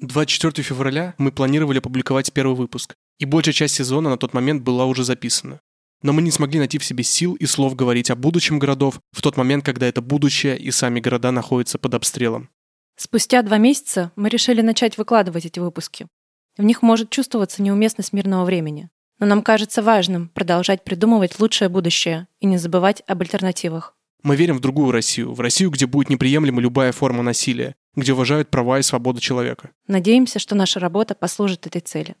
24 февраля мы планировали опубликовать первый выпуск, и большая часть сезона на тот момент была уже записана. Но мы не смогли найти в себе сил и слов говорить о будущем городов в тот момент, когда это будущее и сами города находятся под обстрелом. Спустя два месяца мы решили начать выкладывать эти выпуски. В них может чувствоваться неуместность мирного времени. Но нам кажется важным продолжать придумывать лучшее будущее и не забывать об альтернативах. Мы верим в другую Россию, в Россию, где будет неприемлема любая форма насилия, где уважают права и свободы человека. Надеемся, что наша работа послужит этой цели.